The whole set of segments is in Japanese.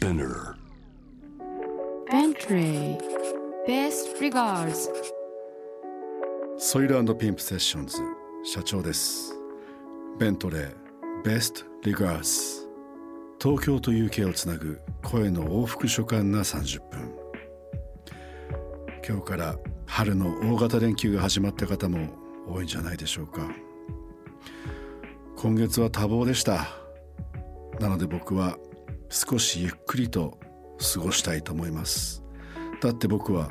Spinner. Bentley. Best regards. ソイルピンプセッションズ社長です。ベントレー Best Regards. 東京と UK をつなぐ声の往復書簡な30分。今日から春の大型連休が始まった方も多いんじゃないでしょうか。今月は多忙でした。なので僕は少しゆっくりと過ごしたいと思います。だって僕は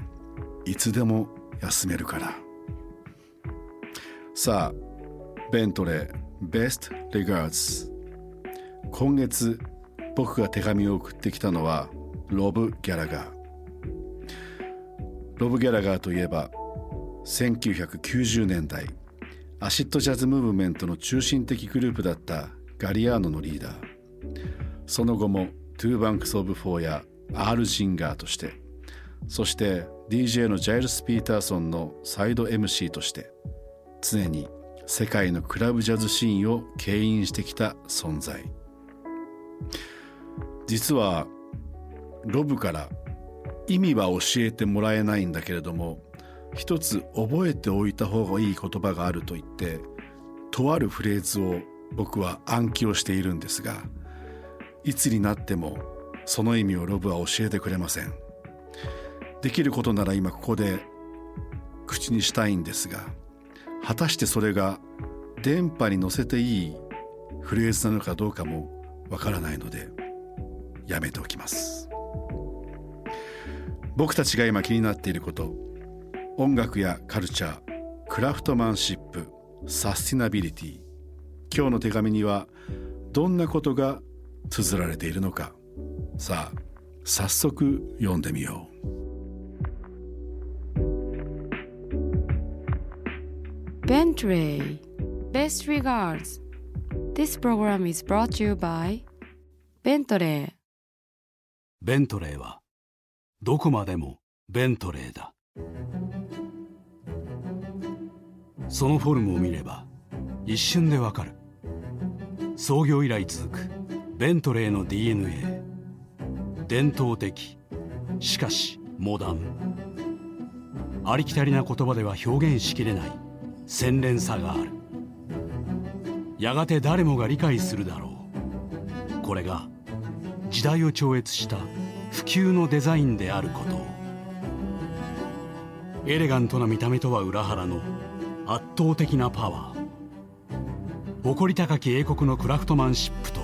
いつでも休めるから。さあベントレー Best Regards 今月僕が手紙を送ってきたのはロブ・ギャラガー。ロブ・ギャラガーといえば1990年代アシッドジャズムーブメントの中心的グループだったガリアーノのリーダー。その後もトゥーバンクス・オブ・フォーやアール・ジンガーとしてそして DJ のジャイルス・ピーターソンのサイド MC として常に世界のクラブジャズシーンを牽引してきた存在。実はロブから意味は教えてもらえないんだけれども一つ覚えておいた方がいい言葉があると言ってとあるフレーズを僕は暗記をしているんですがいつになってもその意味をロブは教えてくれません。できることなら今ここで口にしたいんですが果たしてそれが電波に乗せていいフレーズなのかどうかもわからないのでやめておきます。僕たちが今気になっていること音楽やカルチャークラフトマンシップサスティナビリティ今日の手紙にはどんなことが綴られているのか。さあ早速読んでみよう。Bentley Best regards. This program is brought to you by Bentley. ベントレーはどこまでもベントレーだ。そのフォルムを見れば一瞬でわかる。創業以来続くベントレーの DNA 伝統的。しかしモダン。ありきたりな言葉では表現しきれない。洗練さがある。やがて誰もが理解するだろう。これが時代を超越した普及のデザインであること。エレガントな見た目とは裏腹の圧倒的なパワー。誇り高き英国のクラフトマンシップと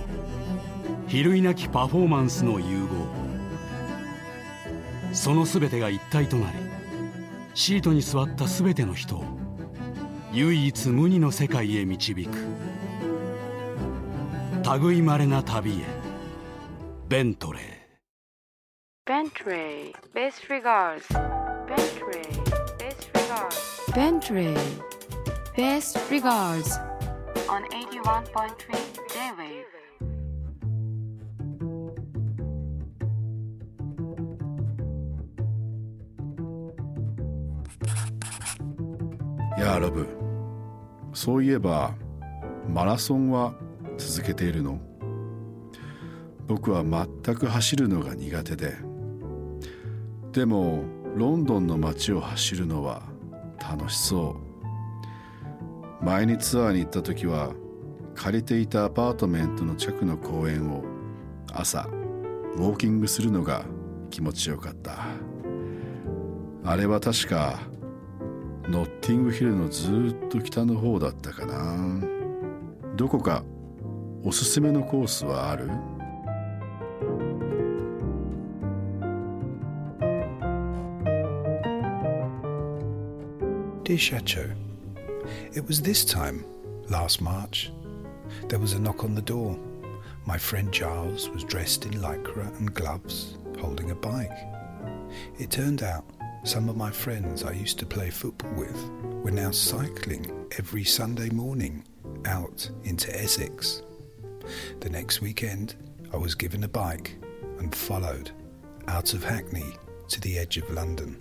パフォーマンスの融合。その全てが一体となりシートに座った全ての人を唯一無二の世界へ導く。類いまれな旅へ。ベントレー。ベントレーベースリガーズベントレーベースリガーズベントレーベースリガーズやあロブそういえばマラソンは続けているの？僕は全く走るのが苦手で。でもロンドンの街を走るのは楽しそう。前にツアーに行った時は借りていたアパートメントの近くの公園を朝ウォーキングするのが気持ちよかった。あれは確かノッティングヒルのずっと北の方だったかなどこかおすすめのコースはある Dear Chateau, it was this time, last March. There was a knock on the door. My friend Giles was dressed in lycra and gloves, holding a bike. It turned out some of my friends I used to play football with were now cycling every Sunday morning out into Essex. The next weekend, I was given a bike and followed out of Hackney to the edge of London.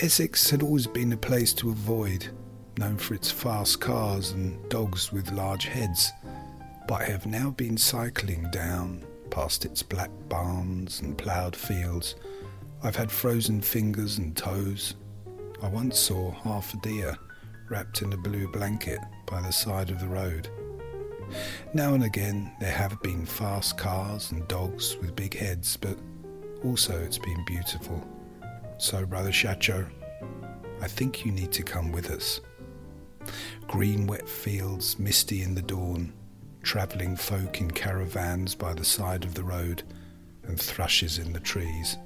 Essex had always been a place to avoid, known for its fast cars and dogs with large heads, but I have now been cycling down past its black barns and ploughed fields. I've had frozen fingers and toes. I once saw half a deer wrapped in a blue blanket by the side of the road. Now and again there have been fast cars and dogs with big heads, but also it's been beautiful. So, Brother Shacho, I think you need to come with us. Green wet fields, misty in the dawn, travelling folk in caravans by the side of the road, and thrushes in the trees.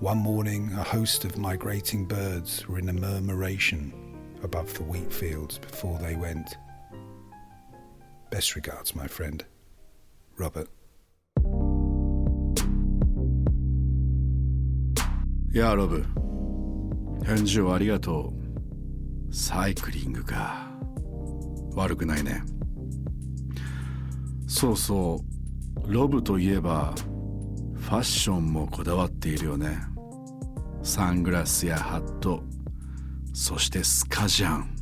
One morning, a host of migrating birds were in a murmuration above the wheat fields before they went. Best regards, my friend. Robert. いやロブ返事をありがとうサイクリングか悪くないねそうそうロブといえば ファッションもこだわっているよね。サングラスやハット。そしてスカジャン。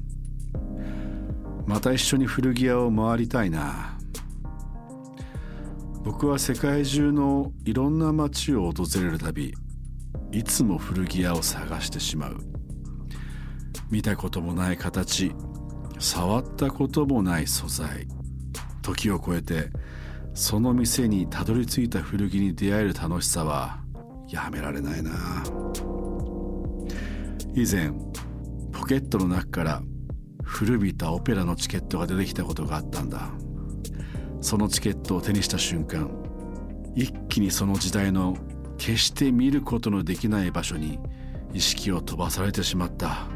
また一緒に古着屋を回りたいな。僕は世界中のいろんな街を訪れるたびいつも古着屋を探してしまう。見たこともない形触ったこともない素材時を超えてその店にたどり着いた古着に出会える楽しさはやめられないな。以前ポケットの中から古びたオペラのチケットが出てきたことがあったんだ。そのチケットを手にした瞬間一気にその時代の決して見ることのできない場所に意識を飛ばされてしまった。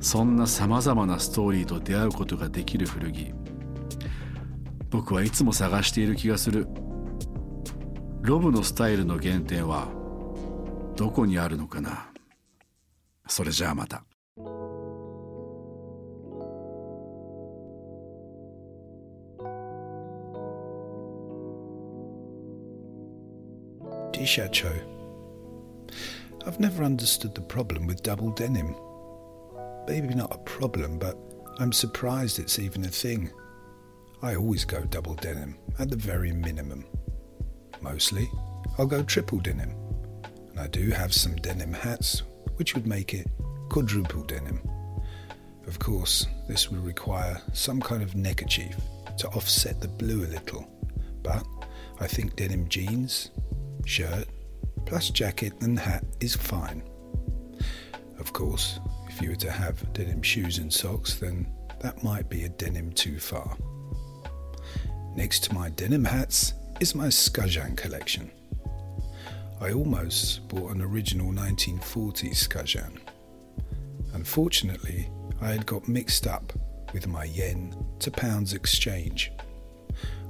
そんなさまざまなストーリーと出会うことができる古着。僕はいつも探している気がするロブのスタイルの原点はどこにあるのかなそれじゃあまた。Chacho. I've never understood the problem with double denim. Maybe not a problem, but I'm surprised it's even a thing. I always go double denim, at the very minimum. Mostly, I'll go triple denim. And I do have some denim hats, which would make it quadruple denim. Of course, this would require some kind of neckerchief to offset the blue a little, but I think denim jeans, shirt, plus jacket and hat is fine. Of course, if you were to have denim shoes and socks, then that might be a denim too far. Next to my denim hats is my Skajan collection. I almost bought an original 1940s Skajan. Unfortunately, I had got mixed up with my yen to pounds exchange.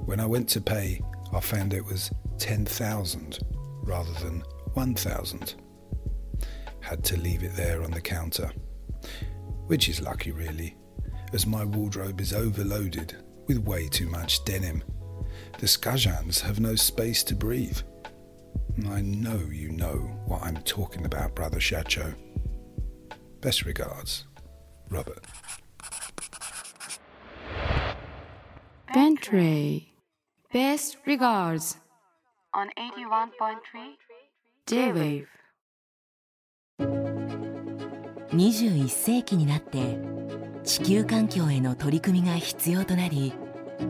When I went to pay, I found it was 10,000 rather than 1,000. Had to leave it there on the counter, which is lucky really, as my wardrobe is overloaded with way too much denim. The Skajans have no space to breathe. I know you know what I'm talking about, Brother Shacho. Best regards, Robert. Bentray. Best regards. On 81.3 J-Wave. 21世紀になって 地球環境への取り組みが必要となり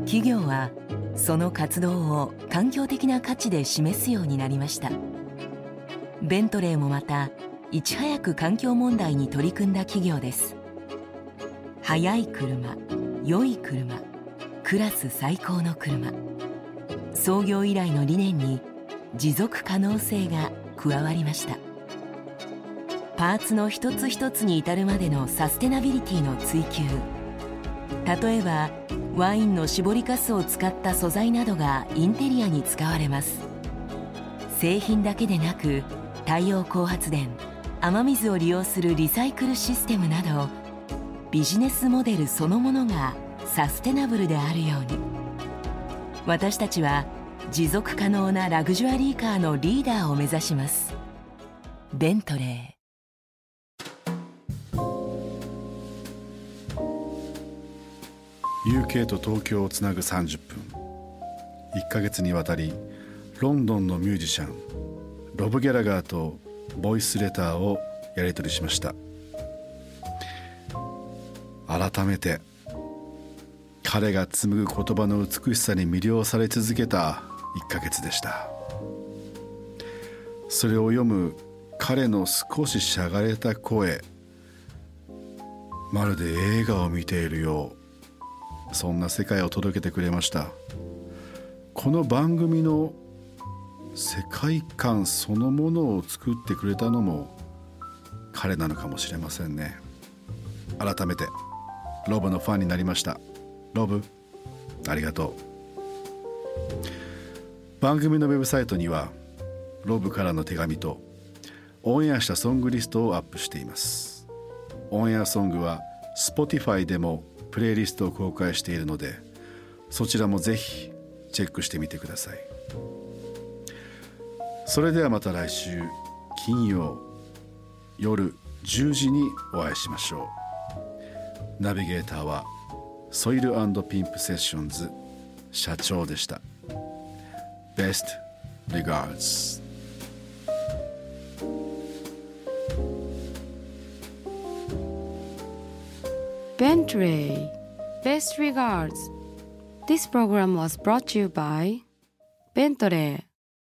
企業はその活動を環境的な価値で示すようになりました。ベントレーもまたいち早く環境問題に取り組んだ企業です。速い車良い車クラス最高の車。創業以来の理念に持続可能性が加わりました。パーツの一つ一つに至るまでのサステナビリティの追求。例えばワインの搾りかすを使った素材などがインテリアに使われます。製品だけでなく太陽光発電雨水を利用するリサイクルシステムなどビジネスモデルそのものがサステナブルであるように。私たちは持続可能なラグジュアリーカーのリーダーを目指します。ベントレー。UK と東京をつなぐ30分1ヶ月にわたりロンドンのミュージシャンロブ・ギャラガーとボイスレターをやり取りしました。改めて彼が紡ぐ言葉の美しさに魅了され続けた1ヶ月でした。それを読む彼の少ししゃがれた声まるで映画を見ているよう。そんな世界を届けてくれました。この番組の世界観そのものを作ってくれたのも彼なのかもしれませんね。改めてロブのファンになりました。ロブありがとう。番組のウェブサイトにはロブからの手紙とオンエアしたソングリストをアップしています。オンエアソングは Spotify でもプレイリストを公開しているのでそちらもぜひチェックしてみてください。それではまた来週金曜夜10時にお会いしましょう。ナビゲーターはソイルピンプセッションズ社長でした。Best regards. Bentley. Best regards. This program was brought to you by Bentley